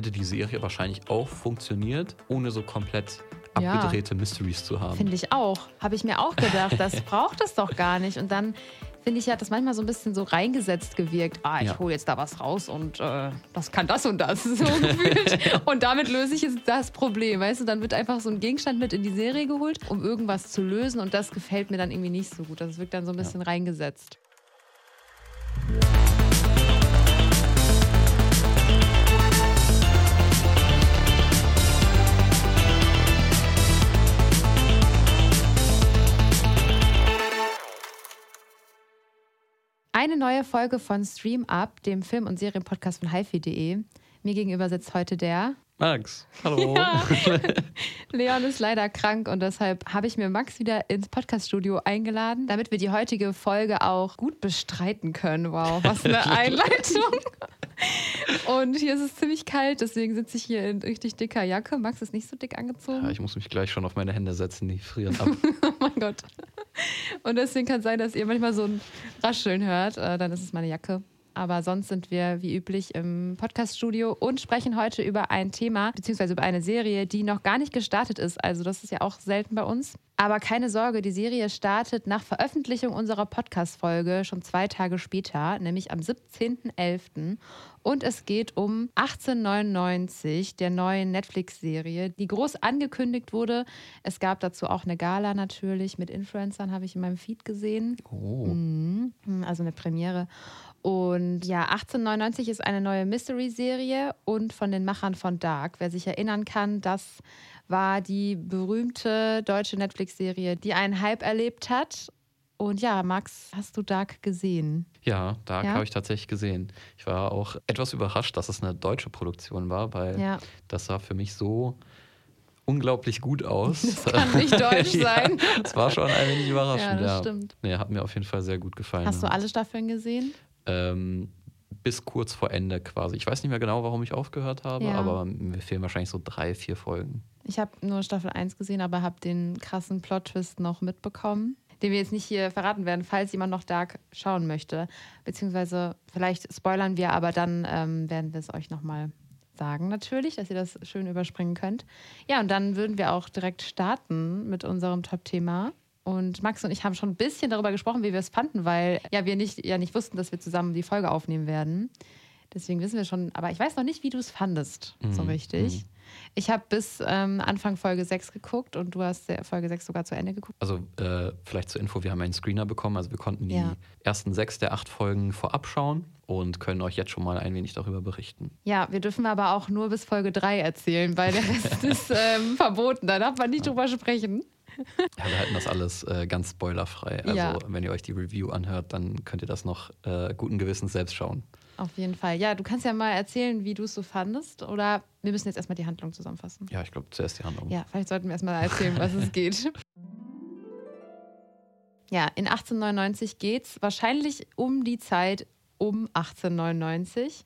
hätte die Serie wahrscheinlich auch funktioniert, ohne so komplett abgedrehte ja. Mysteries zu haben. Finde ich auch. Habe ich mir auch gedacht, das braucht es doch gar nicht. Und dann finde ich, hat das manchmal so ein bisschen so reingesetzt gewirkt. Ah, ich ja. hole jetzt da was raus und äh, das kann das und das, so gefühlt. und damit löse ich jetzt das Problem, weißt du? Dann wird einfach so ein Gegenstand mit in die Serie geholt, um irgendwas zu lösen und das gefällt mir dann irgendwie nicht so gut. Das wirkt dann so ein bisschen ja. reingesetzt. Eine neue Folge von Stream Up, dem Film- und Serienpodcast von hifi.de. Mir gegenüber sitzt heute der Max. Hallo. Ja. Leon ist leider krank und deshalb habe ich mir Max wieder ins Podcaststudio eingeladen, damit wir die heutige Folge auch gut bestreiten können. Wow, was eine Einleitung. Und hier ist es ziemlich kalt, deswegen sitze ich hier in richtig dicker Jacke. Max ist nicht so dick angezogen. Ja, ich muss mich gleich schon auf meine Hände setzen, die frieren ab. oh mein Gott. Und deswegen kann es sein, dass ihr manchmal so ein Rascheln hört. Äh, dann ist es meine Jacke. Aber sonst sind wir wie üblich im Podcaststudio und sprechen heute über ein Thema beziehungsweise über eine Serie, die noch gar nicht gestartet ist. Also das ist ja auch selten bei uns. Aber keine Sorge, die Serie startet nach Veröffentlichung unserer Podcast-Folge schon zwei Tage später, nämlich am 17.11. Und es geht um 1899, der neuen Netflix-Serie, die groß angekündigt wurde. Es gab dazu auch eine Gala natürlich mit Influencern, habe ich in meinem Feed gesehen. Oh. Mhm. Also eine Premiere. Und ja, 1899 ist eine neue Mystery-Serie und von den Machern von Dark. Wer sich erinnern kann, das war die berühmte deutsche Netflix-Serie, die einen Hype erlebt hat. Und ja, Max, hast du Dark gesehen? Ja, Dark ja? habe ich tatsächlich gesehen. Ich war auch etwas überrascht, dass es eine deutsche Produktion war, weil ja. das sah für mich so unglaublich gut aus. Das kann nicht deutsch sein. Es war schon ein wenig überraschend. Ja, das stimmt. Nee, hat mir auf jeden Fall sehr gut gefallen. Hast du alle Staffeln gesehen? Ähm, bis kurz vor Ende quasi. Ich weiß nicht mehr genau, warum ich aufgehört habe, ja. aber mir fehlen wahrscheinlich so drei, vier Folgen. Ich habe nur Staffel 1 gesehen, aber habe den krassen Plot-Twist noch mitbekommen, den wir jetzt nicht hier verraten werden, falls jemand noch Dark schauen möchte. Beziehungsweise vielleicht spoilern wir, aber dann ähm, werden wir es euch nochmal sagen, natürlich, dass ihr das schön überspringen könnt. Ja, und dann würden wir auch direkt starten mit unserem Top-Thema. Und Max und ich haben schon ein bisschen darüber gesprochen, wie wir es fanden, weil ja wir nicht, ja nicht wussten, dass wir zusammen die Folge aufnehmen werden. Deswegen wissen wir schon, aber ich weiß noch nicht, wie du es fandest, mhm. so richtig. Mhm. Ich habe bis ähm, Anfang Folge 6 geguckt und du hast Folge 6 sogar zu Ende geguckt. Also äh, vielleicht zur Info, wir haben einen Screener bekommen, also wir konnten die ja. ersten sechs der acht Folgen vorab schauen und können euch jetzt schon mal ein wenig darüber berichten. Ja, wir dürfen aber auch nur bis Folge 3 erzählen, weil der Rest ist ähm, verboten, da darf man nicht ja. drüber sprechen. Ja, wir halten das alles äh, ganz spoilerfrei. Also, ja. wenn ihr euch die Review anhört, dann könnt ihr das noch äh, guten Gewissens selbst schauen. Auf jeden Fall. Ja, du kannst ja mal erzählen, wie du es so fandest. Oder wir müssen jetzt erstmal die Handlung zusammenfassen. Ja, ich glaube, zuerst die Handlung. Ja, vielleicht sollten wir erstmal erzählen, was es geht. Ja, in 1899 geht es wahrscheinlich um die Zeit um 1899.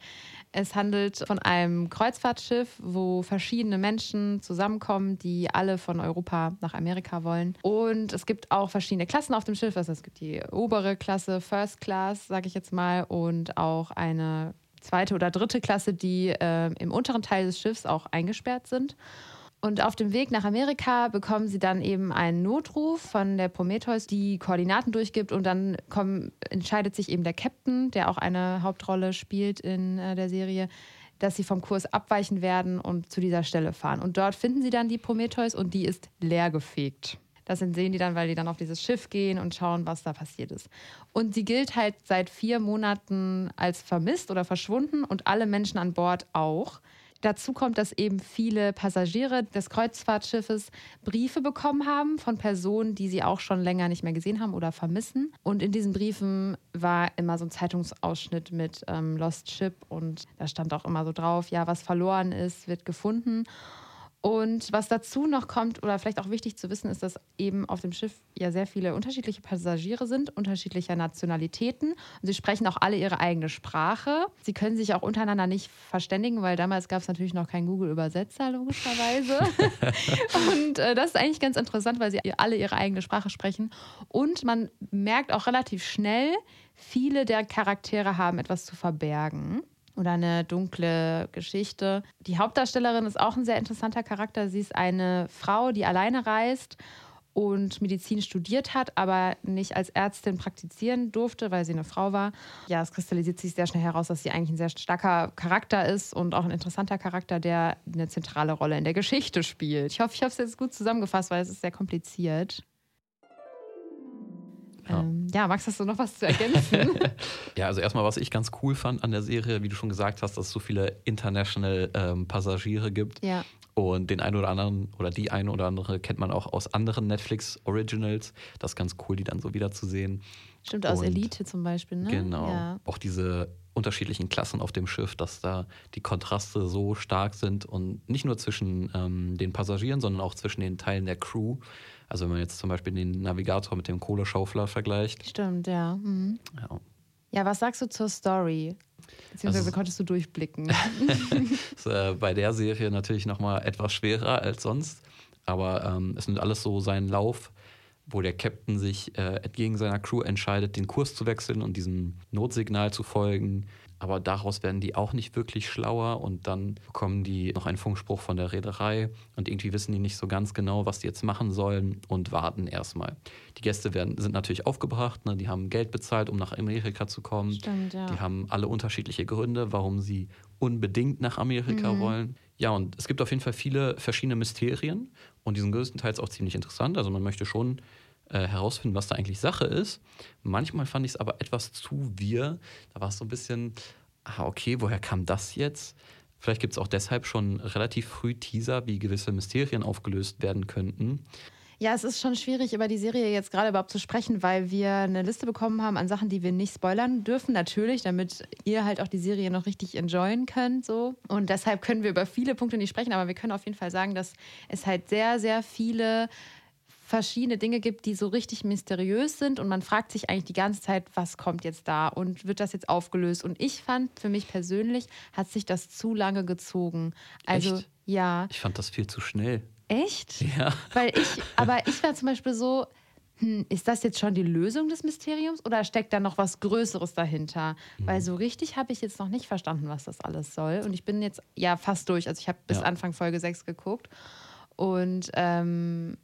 Es handelt von einem Kreuzfahrtschiff, wo verschiedene Menschen zusammenkommen, die alle von Europa nach Amerika wollen. Und es gibt auch verschiedene Klassen auf dem Schiff. Also es gibt die obere Klasse, First Class, sage ich jetzt mal, und auch eine zweite oder dritte Klasse, die äh, im unteren Teil des Schiffs auch eingesperrt sind. Und auf dem Weg nach Amerika bekommen sie dann eben einen Notruf von der Prometheus, die Koordinaten durchgibt und dann kommen, entscheidet sich eben der Captain, der auch eine Hauptrolle spielt in äh, der Serie, dass sie vom Kurs abweichen werden und zu dieser Stelle fahren. Und dort finden sie dann die Prometheus und die ist leergefegt. Das sehen die dann, weil die dann auf dieses Schiff gehen und schauen, was da passiert ist. Und sie gilt halt seit vier Monaten als vermisst oder verschwunden und alle Menschen an Bord auch. Dazu kommt, dass eben viele Passagiere des Kreuzfahrtschiffes Briefe bekommen haben von Personen, die sie auch schon länger nicht mehr gesehen haben oder vermissen. Und in diesen Briefen war immer so ein Zeitungsausschnitt mit ähm, Lost Ship und da stand auch immer so drauf, ja, was verloren ist, wird gefunden. Und was dazu noch kommt, oder vielleicht auch wichtig zu wissen, ist, dass eben auf dem Schiff ja sehr viele unterschiedliche Passagiere sind, unterschiedlicher Nationalitäten. Und sie sprechen auch alle ihre eigene Sprache. Sie können sich auch untereinander nicht verständigen, weil damals gab es natürlich noch keinen Google-Übersetzer, logischerweise. und äh, das ist eigentlich ganz interessant, weil sie alle ihre eigene Sprache sprechen. Und man merkt auch relativ schnell, viele der Charaktere haben etwas zu verbergen. Oder eine dunkle Geschichte. Die Hauptdarstellerin ist auch ein sehr interessanter Charakter. Sie ist eine Frau, die alleine reist und Medizin studiert hat, aber nicht als Ärztin praktizieren durfte, weil sie eine Frau war. Ja, es kristallisiert sich sehr schnell heraus, dass sie eigentlich ein sehr starker Charakter ist und auch ein interessanter Charakter, der eine zentrale Rolle in der Geschichte spielt. Ich hoffe, ich habe es jetzt gut zusammengefasst, weil es ist sehr kompliziert. Ja. Ähm, ja, Max, hast du noch was zu ergänzen? ja, also erstmal, was ich ganz cool fand an der Serie, wie du schon gesagt hast, dass es so viele international ähm, Passagiere gibt. Ja. Und den einen oder anderen oder die eine oder andere kennt man auch aus anderen Netflix Originals. Das ist ganz cool, die dann so wiederzusehen. Stimmt, aus Und Elite zum Beispiel, ne? Genau. Ja. Auch diese unterschiedlichen Klassen auf dem Schiff, dass da die Kontraste so stark sind und nicht nur zwischen ähm, den Passagieren, sondern auch zwischen den Teilen der Crew. Also wenn man jetzt zum Beispiel den Navigator mit dem Kohleschaufler vergleicht. Stimmt, ja. Mhm. Ja. Ja, was sagst du zur Story? Beziehungsweise also, konntest du durchblicken. ist äh, bei der Serie natürlich nochmal etwas schwerer als sonst. Aber ähm, es nimmt alles so seinen Lauf, wo der Captain sich äh, entgegen seiner Crew entscheidet, den Kurs zu wechseln und diesem Notsignal zu folgen aber daraus werden die auch nicht wirklich schlauer und dann bekommen die noch einen Funkspruch von der Reederei und irgendwie wissen die nicht so ganz genau, was die jetzt machen sollen und warten erstmal. Die Gäste werden, sind natürlich aufgebracht, ne? die haben Geld bezahlt, um nach Amerika zu kommen. Stimmt, ja. Die haben alle unterschiedliche Gründe, warum sie unbedingt nach Amerika mhm. wollen. Ja, und es gibt auf jeden Fall viele verschiedene Mysterien und die sind größtenteils auch ziemlich interessant. Also man möchte schon äh, herausfinden, was da eigentlich Sache ist. Manchmal fand ich es aber etwas zu wir. Da war es so ein bisschen, ah, okay, woher kam das jetzt? Vielleicht gibt es auch deshalb schon relativ früh Teaser, wie gewisse Mysterien aufgelöst werden könnten. Ja, es ist schon schwierig, über die Serie jetzt gerade überhaupt zu sprechen, weil wir eine Liste bekommen haben an Sachen, die wir nicht spoilern dürfen, natürlich, damit ihr halt auch die Serie noch richtig enjoyen könnt. So. Und deshalb können wir über viele Punkte nicht sprechen, aber wir können auf jeden Fall sagen, dass es halt sehr, sehr viele verschiedene Dinge gibt, die so richtig mysteriös sind und man fragt sich eigentlich die ganze Zeit, was kommt jetzt da und wird das jetzt aufgelöst? Und ich fand, für mich persönlich hat sich das zu lange gezogen. Also Echt? ja. Ich fand das viel zu schnell. Echt? Ja. Weil ich, aber ich war zum Beispiel so, hm, ist das jetzt schon die Lösung des Mysteriums oder steckt da noch was Größeres dahinter? Mhm. Weil so richtig habe ich jetzt noch nicht verstanden, was das alles soll. Und ich bin jetzt ja fast durch. Also ich habe bis ja. Anfang Folge 6 geguckt. Und ähm,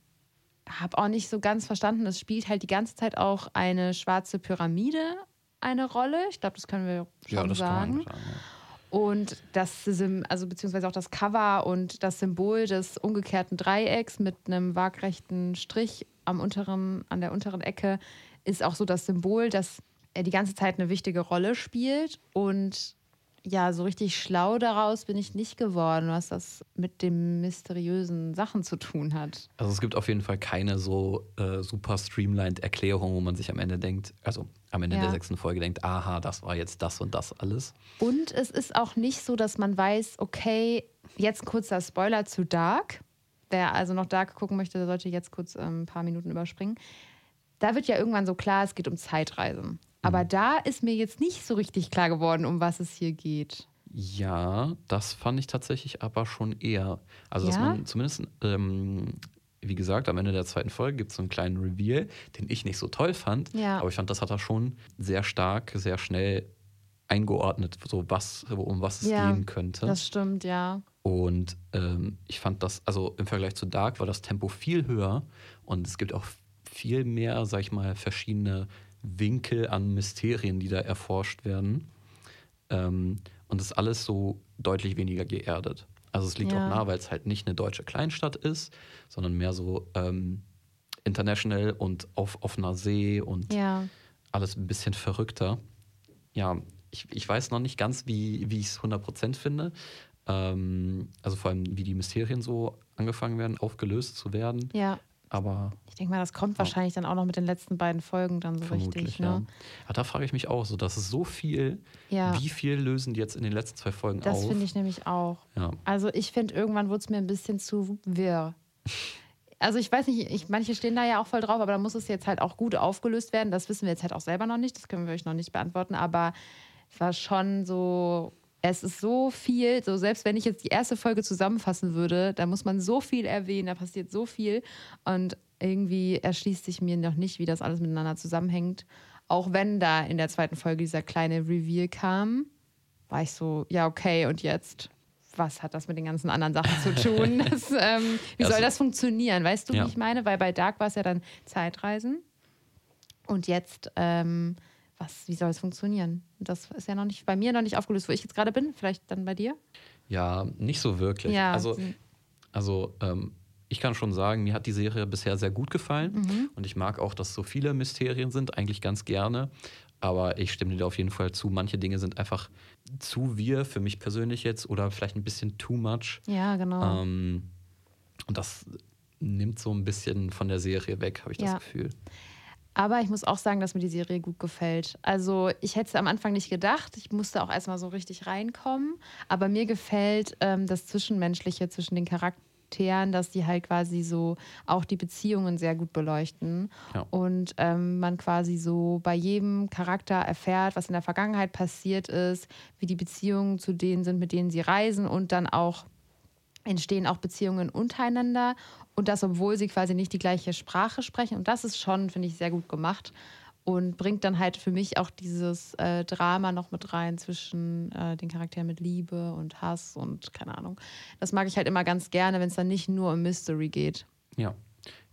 habe auch nicht so ganz verstanden. Es spielt halt die ganze Zeit auch eine schwarze Pyramide eine Rolle. Ich glaube, das können wir schon ja, das sagen. Sagen ja. Und das, also beziehungsweise auch das Cover und das Symbol des umgekehrten Dreiecks mit einem waagrechten Strich am unteren, an der unteren Ecke ist auch so das Symbol, dass er die ganze Zeit eine wichtige Rolle spielt. Und ja, so richtig schlau daraus bin ich nicht geworden, was das mit den mysteriösen Sachen zu tun hat. Also es gibt auf jeden Fall keine so äh, super streamlined Erklärung, wo man sich am Ende denkt, also am Ende ja. der sechsten Folge denkt, aha, das war jetzt das und das alles. Und es ist auch nicht so, dass man weiß, okay, jetzt kurzer Spoiler zu Dark. Wer also noch Dark gucken möchte, der sollte jetzt kurz ähm, ein paar Minuten überspringen. Da wird ja irgendwann so klar, es geht um Zeitreisen. Aber mhm. da ist mir jetzt nicht so richtig klar geworden, um was es hier geht. Ja, das fand ich tatsächlich aber schon eher. Also, ja? dass man zumindest, ähm, wie gesagt, am Ende der zweiten Folge gibt es so einen kleinen Reveal, den ich nicht so toll fand. Ja. Aber ich fand, das hat er schon sehr stark, sehr schnell eingeordnet, so was, um was es ja, gehen könnte. Das stimmt, ja. Und ähm, ich fand das, also im Vergleich zu Dark war das Tempo viel höher und es gibt auch viel mehr, sag ich mal, verschiedene Winkel an Mysterien, die da erforscht werden. Ähm, und das ist alles so deutlich weniger geerdet. Also es liegt ja. auch nah, weil es halt nicht eine deutsche Kleinstadt ist, sondern mehr so ähm, international und auf offener See und ja. alles ein bisschen verrückter. Ja, ich, ich weiß noch nicht ganz, wie, wie ich es 100% finde. Ähm, also vor allem, wie die Mysterien so angefangen werden, aufgelöst zu werden. Ja. Aber ich denke mal, das kommt wahrscheinlich dann auch noch mit den letzten beiden Folgen dann so richtig. Ne? Ja. ja da frage ich mich auch so, das ist so viel. Ja. Wie viel lösen die jetzt in den letzten zwei Folgen das auf? Das finde ich nämlich auch. Ja. Also ich finde, irgendwann wurde es mir ein bisschen zu wirr. Also ich weiß nicht, ich, manche stehen da ja auch voll drauf, aber da muss es jetzt halt auch gut aufgelöst werden. Das wissen wir jetzt halt auch selber noch nicht, das können wir euch noch nicht beantworten, aber es war schon so es ist so viel, so selbst wenn ich jetzt die erste Folge zusammenfassen würde, da muss man so viel erwähnen, da passiert so viel und irgendwie erschließt sich mir noch nicht, wie das alles miteinander zusammenhängt. Auch wenn da in der zweiten Folge dieser kleine Reveal kam. war ich so, ja, okay, und jetzt? Was hat das mit den ganzen anderen Sachen zu tun? Das, ähm, wie soll Also- das funktionieren? Weißt du, Ja. wie ich meine? Weil bei Dark war es ja dann Zeitreisen. Und jetzt, ähm, was, wie soll es funktionieren? Das ist ja noch nicht bei mir noch nicht aufgelöst, wo ich jetzt gerade bin. Vielleicht dann bei dir? Ja, nicht so wirklich. Ja, also, also ähm, ich kann schon sagen, mir hat die Serie bisher sehr gut gefallen Mhm. und ich mag auch, dass so viele Mysterien sind, eigentlich ganz gerne. Aber ich stimme dir auf jeden Fall zu. Manche Dinge sind einfach zu wir für mich persönlich jetzt oder vielleicht ein bisschen too much. Ja, genau. Ähm, und das nimmt so ein bisschen von der Serie weg, habe ich Ja. das Gefühl. Aber ich muss auch sagen, dass mir die Serie gut gefällt. Also ich hätte es am Anfang nicht gedacht. Ich musste auch erstmal so richtig reinkommen. Aber mir gefällt ähm, das Zwischenmenschliche zwischen den Charakteren, dass die halt quasi so auch die Beziehungen sehr gut beleuchten. Ja. Und ähm, man quasi so bei jedem Charakter erfährt, was in der Vergangenheit passiert ist, wie die Beziehungen zu denen sind, mit denen sie reisen und dann auch entstehen auch Beziehungen untereinander und das, obwohl sie quasi nicht die gleiche Sprache sprechen. Und das ist schon, finde ich, sehr gut gemacht und bringt dann halt für mich auch dieses äh, Drama noch mit rein zwischen äh, den Charakteren mit Liebe und Hass und keine Ahnung. Das mag ich halt immer ganz gerne, wenn es dann nicht nur um Mystery geht. Ja.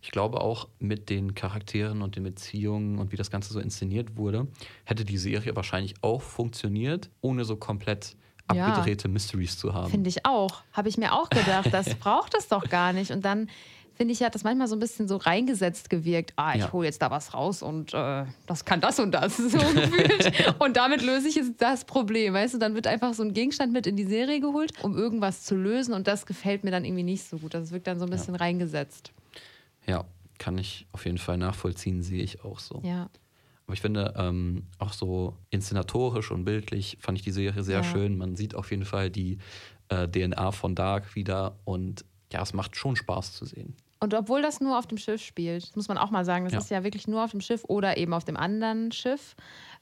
Ich glaube auch mit den Charakteren und den Beziehungen und wie das Ganze so inszeniert wurde, hätte die Serie wahrscheinlich auch funktioniert, ohne so komplett Ja. abgedrehte Mysteries zu haben. Finde ich auch. Habe ich mir auch gedacht, das braucht es doch gar nicht. Und dann finde ich, hat das manchmal so ein bisschen so reingesetzt gewirkt. Ah, ich Ja. hole jetzt da was raus und äh, das kann das und das, so gefühlt. Und damit löse ich jetzt das Problem. Weißt du, dann wird einfach so ein Gegenstand mit in die Serie geholt, um irgendwas zu lösen. Und das gefällt mir dann irgendwie nicht so gut. Das wirkt dann so ein bisschen reingesetzt. Ja, kann ich auf jeden Fall nachvollziehen, sehe ich auch so. Ja. Aber ich finde, ähm, auch so inszenatorisch und bildlich fand ich die Serie sehr Ja. schön. Man sieht auf jeden Fall die äh, DNA von Dark wieder und ja, es macht schon Spaß zu sehen. Und obwohl das nur auf dem Schiff spielt, muss man auch mal sagen, das Ja. ist ja wirklich nur auf dem Schiff oder eben auf dem anderen Schiff.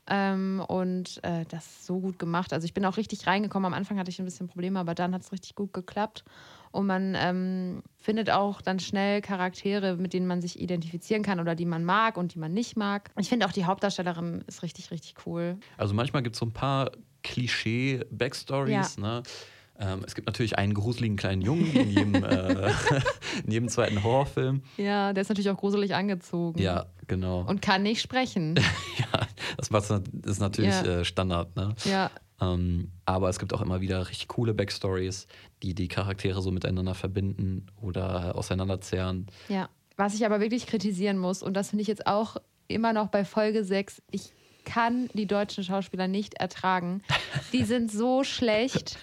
Ähm, und äh, das ist so gut gemacht. Also ich bin auch richtig reingekommen. Am Anfang hatte ich ein bisschen Probleme, aber dann hat es richtig gut geklappt. Und man ähm, findet auch dann schnell Charaktere, mit denen man sich identifizieren kann oder die man mag und die man nicht mag. Ich finde auch die Hauptdarstellerin ist richtig, richtig cool. Also manchmal gibt es so ein paar Klischee-Backstories. Ne? Ähm, es gibt natürlich einen gruseligen kleinen Jungen in jedem, äh, in jedem zweiten Horrorfilm. Ja, der ist natürlich auch gruselig angezogen. Ja, genau. Und kann nicht sprechen. ja, das ist natürlich Ja. äh, Standard. Ne? ja. Ähm, aber es gibt auch immer wieder richtig coole Backstories, die die Charaktere so miteinander verbinden oder auseinanderzerren. Ja, was ich aber wirklich kritisieren muss, und das finde ich jetzt auch immer noch bei Folge 6, ich kann die deutschen Schauspieler nicht ertragen. Die sind so schlecht.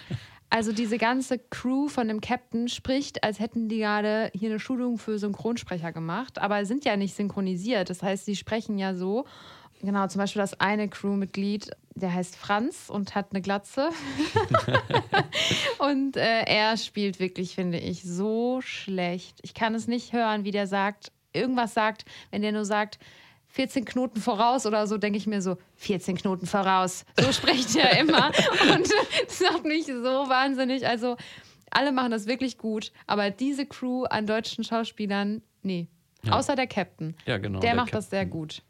Also diese ganze Crew von dem Captain spricht, als hätten die gerade hier eine Schulung für Synchronsprecher gemacht, aber sind ja nicht synchronisiert. Das heißt, sie sprechen ja so. Genau, zum Beispiel das eine Crewmitglied, der heißt Franz und hat eine Glatze. und äh, er spielt wirklich, finde ich, so schlecht. Ich kann es nicht hören, wie der sagt, irgendwas sagt, wenn der nur sagt, 14 Knoten voraus oder so, denke ich mir so, 14 Knoten voraus. So spricht er immer. Und das macht mich so wahnsinnig. Also, alle machen das wirklich gut, aber diese Crew an deutschen Schauspielern, nee. Ja. Außer der Captain. Ja, genau. der der macht das sehr Captain. gut.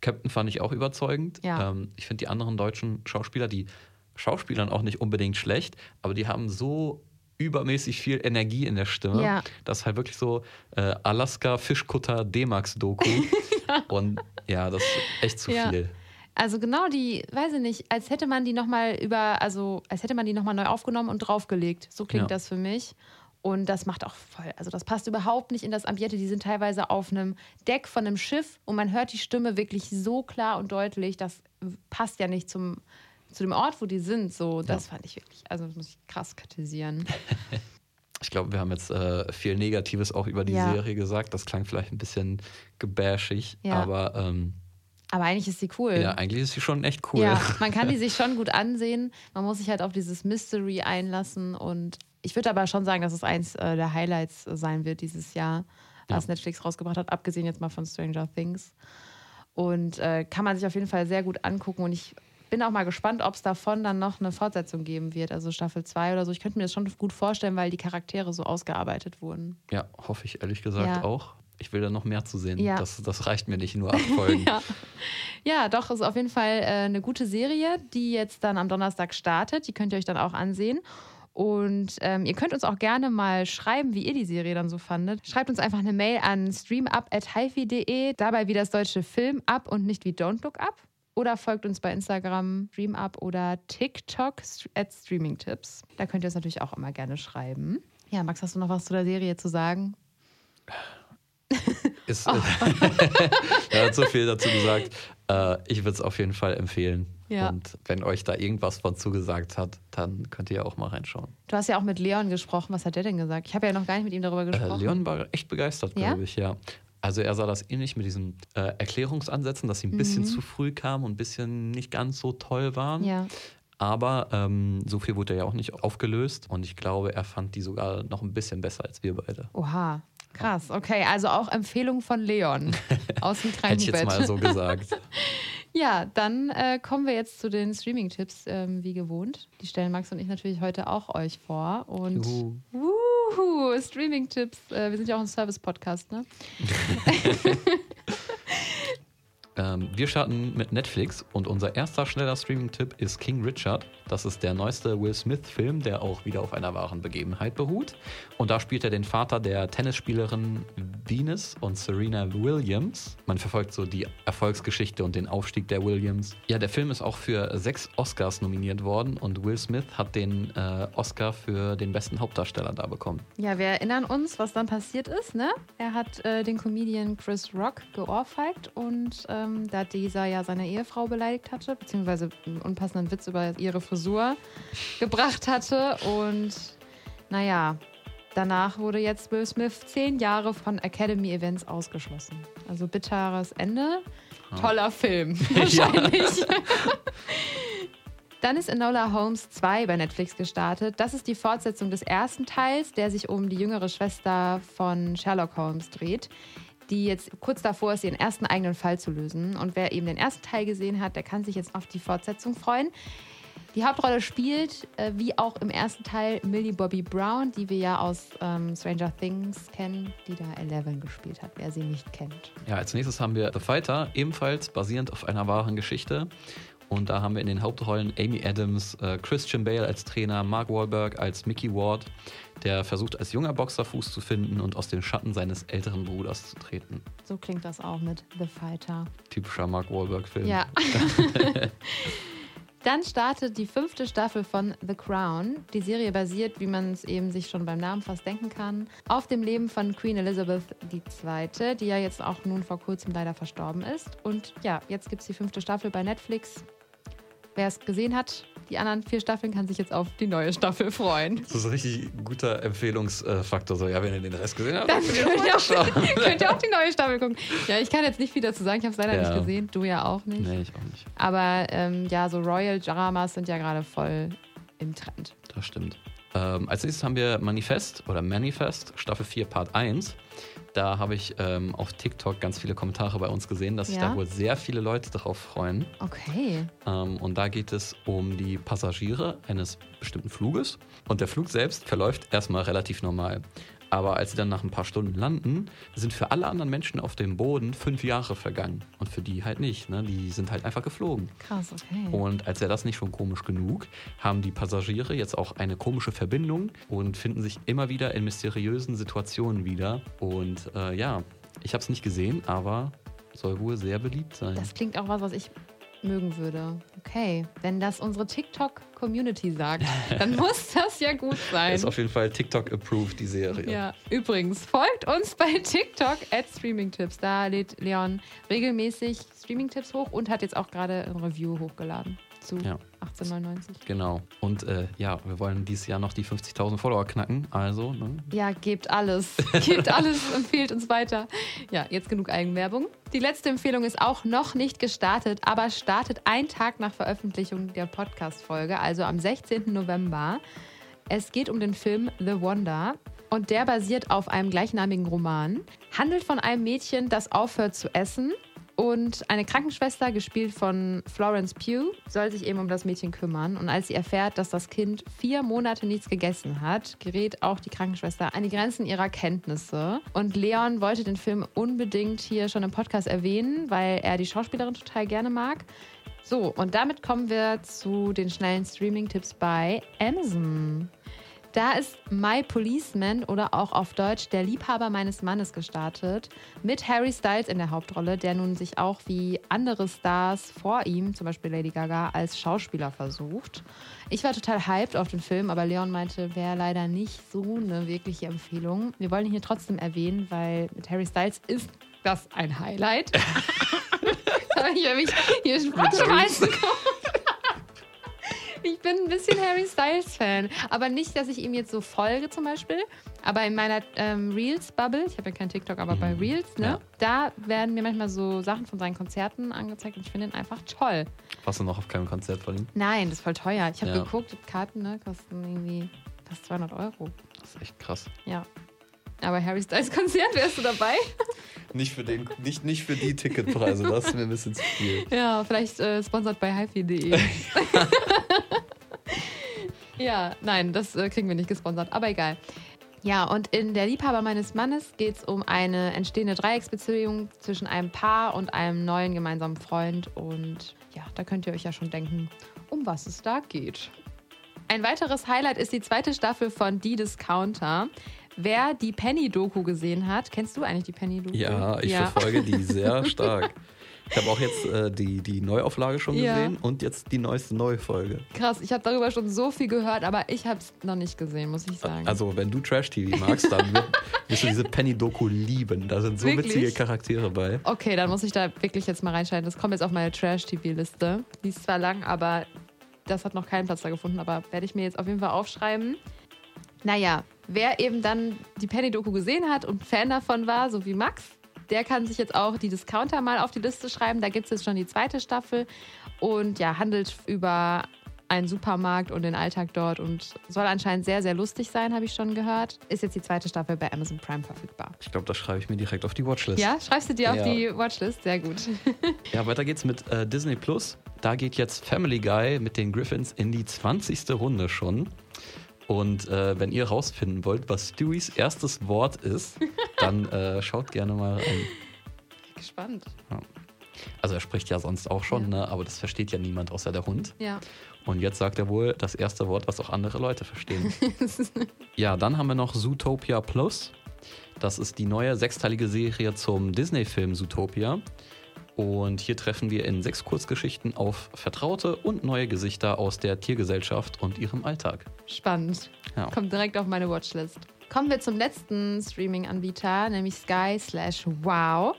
Captain fand ich auch überzeugend. Ja. Ähm, ich finde die anderen deutschen Schauspieler, die Schauspielern auch nicht unbedingt schlecht, aber die haben so übermäßig viel Energie in der Stimme. Ja. Das ist halt wirklich so äh, Alaska Fischkutter D-Max-Doku. Und ja, das ist echt zu Ja. viel. Also genau die, weiß ich nicht, als hätte man die nochmal über, also als hätte man die nochmal neu aufgenommen und draufgelegt. So klingt Ja. das für mich. Und das macht auch voll, also das passt überhaupt nicht in das Ambiente. Die sind teilweise auf einem Deck von einem Schiff und man hört die Stimme wirklich so klar und deutlich. Das passt ja nicht zum, zu dem Ort, wo die sind. So, das fand ich wirklich, also das muss ich krass kritisieren. Ich glaube, wir haben jetzt äh, viel Negatives auch über die Ja. Serie gesagt. Das klang vielleicht ein bisschen gebashig, Ja. aber ähm, Aber eigentlich ist sie cool. ja, eigentlich ist sie schon echt cool. Ja, man kann die sich schon gut ansehen. Man muss sich halt auf dieses Mystery einlassen. Und ich würde aber schon sagen, dass es eins äh, der Highlights äh, sein wird dieses Jahr, was Netflix rausgebracht hat, abgesehen jetzt mal von Stranger Things. Und äh, kann man sich auf jeden Fall sehr gut angucken. Und ich bin auch mal gespannt, ob es davon dann noch eine Fortsetzung geben wird, also Staffel 2 oder so. Ich könnte mir das schon gut vorstellen, weil die Charaktere so ausgearbeitet wurden. Ja, hoffe ich ehrlich gesagt Ja. auch. Ich will da noch mehr zu sehen. Ja. Das, das reicht mir nicht, nur acht Folgen. Ja. ja, doch, ist auf jeden Fall äh, eine gute Serie, die jetzt dann am Donnerstag startet. Die könnt ihr euch dann auch ansehen. Und ähm, ihr könnt uns auch gerne mal schreiben, wie ihr die Serie dann so fandet. Schreibt uns einfach eine Mail an streamup.hifi.de, dabei wie das deutsche Film up und nicht wie Don't Look Up. Oder folgt uns bei Instagram streamup oder TikTok at streamingtips. Da könnt ihr uns natürlich auch immer gerne schreiben. Ja, Max, hast du noch was zu der Serie zu sagen? Ist, er hat so viel dazu gesagt. Äh, ich würde es auf jeden Fall empfehlen. Ja. Und wenn euch da irgendwas von zugesagt hat, dann könnt ihr auch mal reinschauen. Du hast ja auch mit Leon gesprochen. Was hat der denn gesagt? Ich habe ja noch gar nicht mit ihm darüber Äh, gesprochen. Leon war echt begeistert, Ja? glaube ich, ja. Also er sah das ähnlich mit diesen äh, Erklärungsansätzen, dass sie ein bisschen Mhm. zu früh kamen und ein bisschen nicht ganz so toll waren. Ja. Aber ähm, so viel wurde ja auch nicht aufgelöst. Und ich glaube, er fand die sogar noch ein bisschen besser als wir beide. Oha. Krass, okay, also auch Empfehlung von Leon aus dem Hätte ich jetzt Krankenbett. mal so gesagt. Ja, dann äh, kommen wir jetzt zu den Streaming-Tipps, ähm, wie gewohnt. Die stellen Max und ich natürlich heute auch euch vor. Und Streaming-Tipps. Äh, wir sind ja auch ein Service-Podcast, ne? Ähm, wir starten mit Netflix und unser erster schneller Streaming-Tipp ist King Richard. Das ist der neueste Will Smith-Film, der auch wieder auf einer wahren Begebenheit beruht. Und da spielt er den Vater der Tennisspielerin Venus und Serena Williams. Man verfolgt so die Erfolgsgeschichte und den Aufstieg der Williams. Ja, der Film ist auch für sechs Oscars nominiert worden und Will Smith hat den äh, Oscar für den besten Hauptdarsteller da bekommen. Ja, wir erinnern uns, was dann passiert ist, ne? Er hat äh, den Comedian Chris Rock geohrfeigt und ähm, da dieser ja seine Ehefrau beleidigt hatte, beziehungsweise einen unpassenden Witz über ihre Frisur gebracht hatte. Und naja, danach wurde jetzt Will Smith zehn Jahre von Academy Events ausgeschlossen. Also bitteres Ende. Toller Film, wahrscheinlich. Dann ist Enola Holmes 2 bei Netflix gestartet. Das ist die Fortsetzung des ersten Teils, der sich um die jüngere Schwester von Sherlock Holmes dreht, die jetzt kurz davor ist, ihren ersten eigenen Fall zu lösen. Und wer eben den ersten Teil gesehen hat, der kann sich jetzt auf die Fortsetzung freuen. Die Hauptrolle spielt, äh, wie auch im ersten Teil, Millie Bobby Brown, die wir ja aus ähm, Stranger Things kennen, die da Eleven gespielt hat, wer sie nicht kennt. Ja, als nächstes haben wir The Fighter, ebenfalls basierend auf einer wahren Geschichte. Und da haben wir in den Hauptrollen Amy Adams, äh, Christian Bale als Trainer, Mark Wahlberg als Mickey Ward, der versucht als junger Boxer Fuß zu finden und aus den Schatten seines älteren Bruders zu treten. So klingt das auch mit The Fighter. Typischer Mark Wahlberg-Film. Ja. Dann startet die fünfte Staffel von The Crown. Die Serie basiert, wie man es eben sich schon beim Namen fast denken kann, auf dem Leben von Queen Elizabeth II., die ja jetzt auch nun vor kurzem leider verstorben ist. Und ja, jetzt gibt es die fünfte Staffel bei Netflix. Wer es gesehen hat, die anderen vier Staffeln, kann sich jetzt auf die neue Staffel freuen. Das ist ein richtig guter Empfehlungsfaktor. So, ja, wenn ihr den Rest gesehen habt, Dann könnt ihr auch, könnt ihr auch die neue Staffel gucken. Ja, ich kann jetzt nicht viel dazu sagen. Ich habe es leider Ja. nicht gesehen. Du ja auch nicht. Nee, ich auch nicht. Aber ähm, ja, so Royal Dramas sind ja gerade voll im Trend. Das stimmt. Ähm, als nächstes haben wir Manifest oder Manifest, Staffel 4, Part 1. Da habe ich ähm, auf TikTok ganz viele Kommentare bei uns gesehen, dass sich Ja? da wohl sehr viele Leute darauf freuen. Okay. Ähm, und da geht es um die Passagiere eines bestimmten Fluges. Und der Flug selbst verläuft erstmal relativ normal. Aber als sie dann nach ein paar Stunden landen, sind für alle anderen Menschen auf dem Boden fünf Jahre vergangen. Und für die halt nicht. Ne? Die sind halt einfach geflogen. Krass, okay. Und als wäre das nicht schon komisch genug, haben die Passagiere jetzt auch eine komische Verbindung und finden sich immer wieder in mysteriösen Situationen wieder. Und äh, ja, ich habe es nicht gesehen, aber soll wohl sehr beliebt sein. Das klingt auch was, was ich mögen würde. Okay, wenn das unsere TikTok-Community sagt, dann muss das ja gut sein. Ist auf jeden Fall TikTok-approved, die Serie. Ja, übrigens, folgt uns bei TikTok at Streamingtipps. Da lädt Leon regelmäßig Streamingtipps hoch und hat jetzt auch gerade ein Review hochgeladen zu Ja. 1899. Genau. Und äh, ja, wir wollen dieses Jahr noch die 50.000 Follower knacken. Also, ne? Ja, gebt alles. Gebt alles, empfehlt uns weiter. Ja, jetzt genug Eigenwerbung. Die letzte Empfehlung ist auch noch nicht gestartet, aber startet einen Tag nach Veröffentlichung der Podcast-Folge, also am 16. November. Es geht um den Film The Wonder und der basiert auf einem gleichnamigen Roman. Handelt von einem Mädchen, das aufhört zu essen Und eine Krankenschwester, gespielt von Florence Pugh, soll sich eben um das Mädchen kümmern. Und als sie erfährt, dass das Kind vier Monate nichts gegessen hat, gerät auch die Krankenschwester an die Grenzen ihrer Kenntnisse. Und Leon wollte den Film unbedingt hier schon im Podcast erwähnen, weil er die Schauspielerin total gerne mag. So, und damit kommen wir zu den schnellen Streaming-Tipps bei Amazon. Da ist My Policeman oder auch auf Deutsch Der Liebhaber meines Mannes gestartet, mit Harry Styles in der Hauptrolle, der nun sich auch wie andere Stars vor ihm, zum Beispiel Lady Gaga, als Schauspieler versucht. Ich war total hyped auf den Film, aber Leon meinte, wäre leider nicht so eine wirkliche Empfehlung. Wir wollen ihn hier trotzdem erwähnen, weil mit Harry Styles ist das ein Highlight. ich habe mich hier schmeißen ich bin ein bisschen Harry Styles-Fan. Aber nicht, dass ich ihm jetzt so folge zum Beispiel. Aber in meiner ähm, Reels-Bubble, ich habe ja kein TikTok, aber mhm. bei Reels, ne, ja. da werden mir manchmal so Sachen von seinen Konzerten angezeigt und ich finde ihn einfach toll. Warst du noch auf keinem Konzert von ihm? Nein, das ist voll teuer. Ich habe ja. geguckt, Karten ne, kosten irgendwie fast 200 Euro. Das ist echt krass. Ja. Aber Harry Styles Konzert, wärst du dabei? Nicht für, den, nicht, nicht für die Ticketpreise, das ist mir ein bisschen zu viel. Ja, vielleicht äh, sponsert bei hifi.de. ja, nein, das äh, kriegen wir nicht gesponsert, aber egal. Ja, und in Der Liebhaber meines Mannes geht es um eine entstehende Dreiecksbeziehung zwischen einem Paar und einem neuen gemeinsamen Freund. Und ja, da könnt ihr euch ja schon denken, um was es da geht. Ein weiteres Highlight ist die zweite Staffel von Die Discounter. Wer die Penny-Doku gesehen hat, kennst du eigentlich die Penny-Doku? Ja, ich ja. verfolge die sehr stark. Ich habe auch jetzt äh, die, die Neuauflage schon ja. gesehen und jetzt die neueste Neufolge. Krass, ich habe darüber schon so viel gehört, aber ich habe es noch nicht gesehen, muss ich sagen. Also, wenn du Trash-TV magst, dann wirst du diese Penny-Doku lieben. Da sind so wirklich? witzige Charaktere bei. Okay, dann muss ich da wirklich jetzt mal reinschalten. Das kommt jetzt auf meine Trash-TV-Liste. Die ist zwar lang, aber das hat noch keinen Platz da gefunden, aber werde ich mir jetzt auf jeden Fall aufschreiben. Naja, wer eben dann die Penny-Doku gesehen hat und Fan davon war, so wie Max, der kann sich jetzt auch die Discounter mal auf die Liste schreiben. Da gibt es jetzt schon die zweite Staffel und ja, handelt über einen Supermarkt und den Alltag dort und soll anscheinend sehr, sehr lustig sein, habe ich schon gehört. Ist jetzt die zweite Staffel bei Amazon Prime verfügbar. Ich glaube, das schreibe ich mir direkt auf die Watchlist. Ja, schreibst du dir ja. auf die Watchlist? Sehr gut. ja, weiter geht's mit äh, Disney Plus. Da geht jetzt Family Guy mit den Griffins in die 20. Runde schon. Und äh, wenn ihr rausfinden wollt, was Stewies erstes Wort ist, dann äh, schaut gerne mal rein. Gespannt. Ja. Also er spricht ja sonst auch schon, ja. ne? aber das versteht ja niemand außer der Hund. Ja. Und jetzt sagt er wohl das erste Wort, was auch andere Leute verstehen. ja, dann haben wir noch Zootopia Plus. Das ist die neue sechsteilige Serie zum Disney-Film Zootopia. Und hier treffen wir in sechs Kurzgeschichten auf vertraute und neue Gesichter aus der Tiergesellschaft und ihrem Alltag. Spannend. Ja. Kommt direkt auf meine Watchlist. Kommen wir zum letzten Streaming-Anbieter, nämlich Sky slash Wow.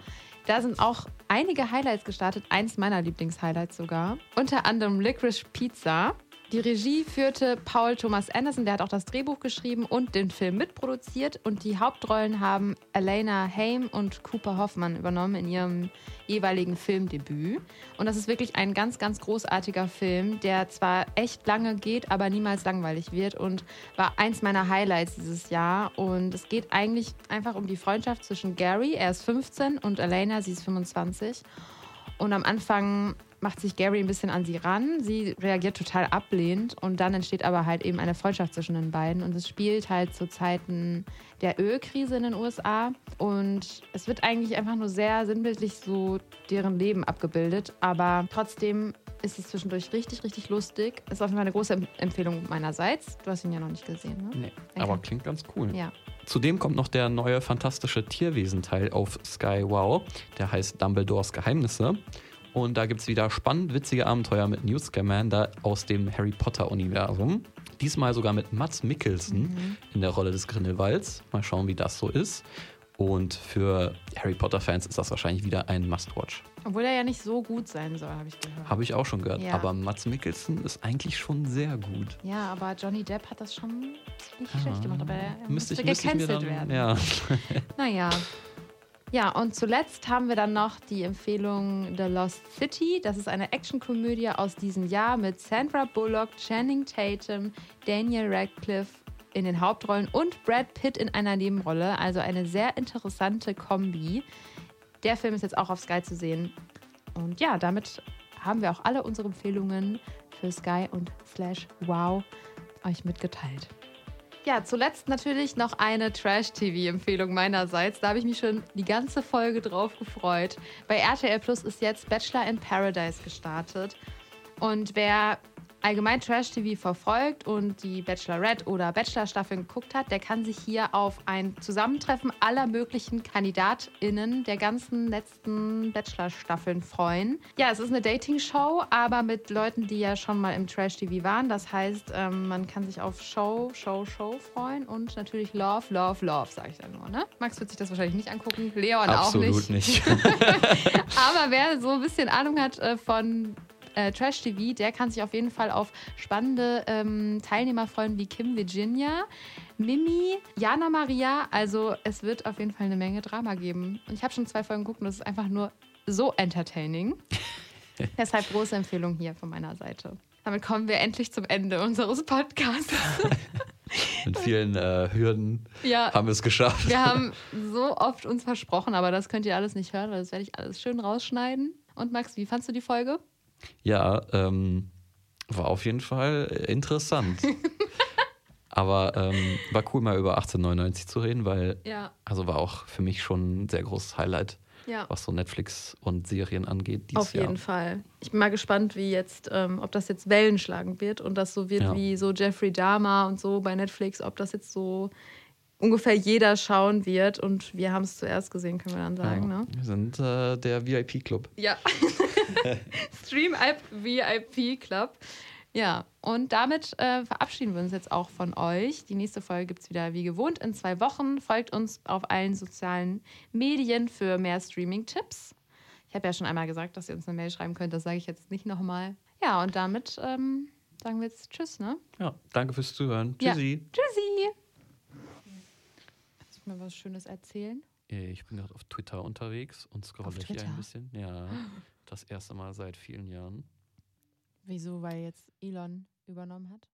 Da sind auch einige Highlights gestartet, eins meiner Lieblingshighlights sogar. Unter anderem Licorice Pizza. Die Regie führte Paul Thomas Anderson, der hat auch das Drehbuch geschrieben und den Film mitproduziert. Und die Hauptrollen haben Elena Haim und Cooper Hoffmann übernommen in ihrem jeweiligen Filmdebüt. Und das ist wirklich ein ganz, ganz großartiger Film, der zwar echt lange geht, aber niemals langweilig wird und war eins meiner Highlights dieses Jahr. Und es geht eigentlich einfach um die Freundschaft zwischen Gary, er ist 15, und Elena, sie ist 25. Und am Anfang macht sich Gary ein bisschen an sie ran. Sie reagiert total ablehnend und dann entsteht aber halt eben eine Freundschaft zwischen den beiden. Und es spielt halt zu Zeiten der Ölkrise in den USA. Und es wird eigentlich einfach nur sehr sinnbildlich so deren Leben abgebildet. Aber trotzdem ist es zwischendurch richtig, richtig lustig. Ist auf jeden Fall eine große Empfehlung meinerseits. Du hast ihn ja noch nicht gesehen, ne? Nee, okay. aber klingt ganz cool. Ja. Zudem kommt noch der neue fantastische Tierwesen-Teil auf Sky Wow. Der heißt Dumbledores Geheimnisse. Und da gibt es wieder spannend witzige Abenteuer mit Newt Scamander aus dem Harry Potter-Universum. Diesmal sogar mit Mats Mikkelsen mhm. in der Rolle des Grindelwalds. Mal schauen, wie das so ist. Und für Harry Potter-Fans ist das wahrscheinlich wieder ein Must-Watch. Obwohl er ja nicht so gut sein soll, habe ich gehört. Habe ich auch schon gehört. Ja. Aber Mats Mikkelsen ist eigentlich schon sehr gut. Ja, aber Johnny Depp hat das schon nicht ja. schlecht gemacht. Aber er müsste, müsste gecancelt werden. Ja. naja. Ja, und zuletzt haben wir dann noch die Empfehlung The Lost City. Das ist eine Actionkomödie aus diesem Jahr mit Sandra Bullock, Channing Tatum, Daniel Radcliffe in den Hauptrollen und Brad Pitt in einer Nebenrolle. Also eine sehr interessante Kombi. Der Film ist jetzt auch auf Sky zu sehen. Und ja, damit haben wir auch alle unsere Empfehlungen für Sky und Slash Wow euch mitgeteilt. Ja, zuletzt natürlich noch eine Trash-TV-Empfehlung meinerseits. Da habe ich mich schon die ganze Folge drauf gefreut. Bei RTL Plus ist jetzt Bachelor in Paradise gestartet. Und wer allgemein Trash-TV verfolgt und die Bachelorette oder Bachelor-Staffeln geguckt hat, der kann sich hier auf ein Zusammentreffen aller möglichen KandidatInnen der ganzen letzten Bachelor-Staffeln freuen. Ja, es ist eine Dating-Show, aber mit Leuten, die ja schon mal im Trash-TV waren. Das heißt, ähm, man kann sich auf Show, Show, Show freuen und natürlich Love, Love, Love, sage ich dann nur. Ne? Max wird sich das wahrscheinlich nicht angucken, Leon Absolut auch nicht. nicht. aber wer so ein bisschen Ahnung hat äh, von äh, Trash TV, der kann sich auf jeden Fall auf spannende ähm, Teilnehmer freuen wie Kim Virginia, Mimi, Jana Maria. Also es wird auf jeden Fall eine Menge Drama geben. Und ich habe schon zwei Folgen geguckt und es ist einfach nur so entertaining. Deshalb große Empfehlung hier von meiner Seite. Damit kommen wir endlich zum Ende unseres Podcasts. Mit vielen äh, Hürden Ja. haben wir es geschafft. Wir haben so oft uns versprochen, aber das könnt ihr alles nicht hören, weil das werde ich alles schön rausschneiden. Und Max, wie fandst du die Folge? Ja, ähm, war auf jeden Fall äh, interessant. Aber ähm, war cool, mal über 1899 zu reden, weil, Ja, also war auch für mich schon ein sehr großes Highlight, ja. was so Netflix und Serien angeht. Dieses Auf jeden Jahr. Fall. Ich bin mal gespannt, wie jetzt, ähm, ob das jetzt Wellen schlagen wird und das so wird Ja. wie so Jeffrey Dahmer und so bei Netflix, ob das jetzt so ungefähr jeder schauen wird. Und wir haben es zuerst gesehen, können wir dann sagen. ja. Ne? Wir sind äh, der VIP-Club. Ja. Stream App VIP Club. Ja, und damit äh, verabschieden wir uns jetzt auch von euch. Die nächste Folge gibt es wieder wie gewohnt in zwei Wochen. Folgt uns auf allen sozialen Medien für mehr Streaming-Tipps. Ich habe ja schon einmal gesagt, dass ihr uns eine Mail schreiben könnt. Das sage ich jetzt nicht nochmal. Ja, und damit ähm, sagen wir jetzt Tschüss, ne? Ja, danke fürs Zuhören. Ja. Tschüssi. Tschüssi! Kannst du mir was Schönes erzählen? Äh, Ich bin gerade auf Twitter unterwegs und scrolle hier ein bisschen. Ja, das erste Mal seit vielen Jahren. Wieso? Weil jetzt Elon übernommen hat?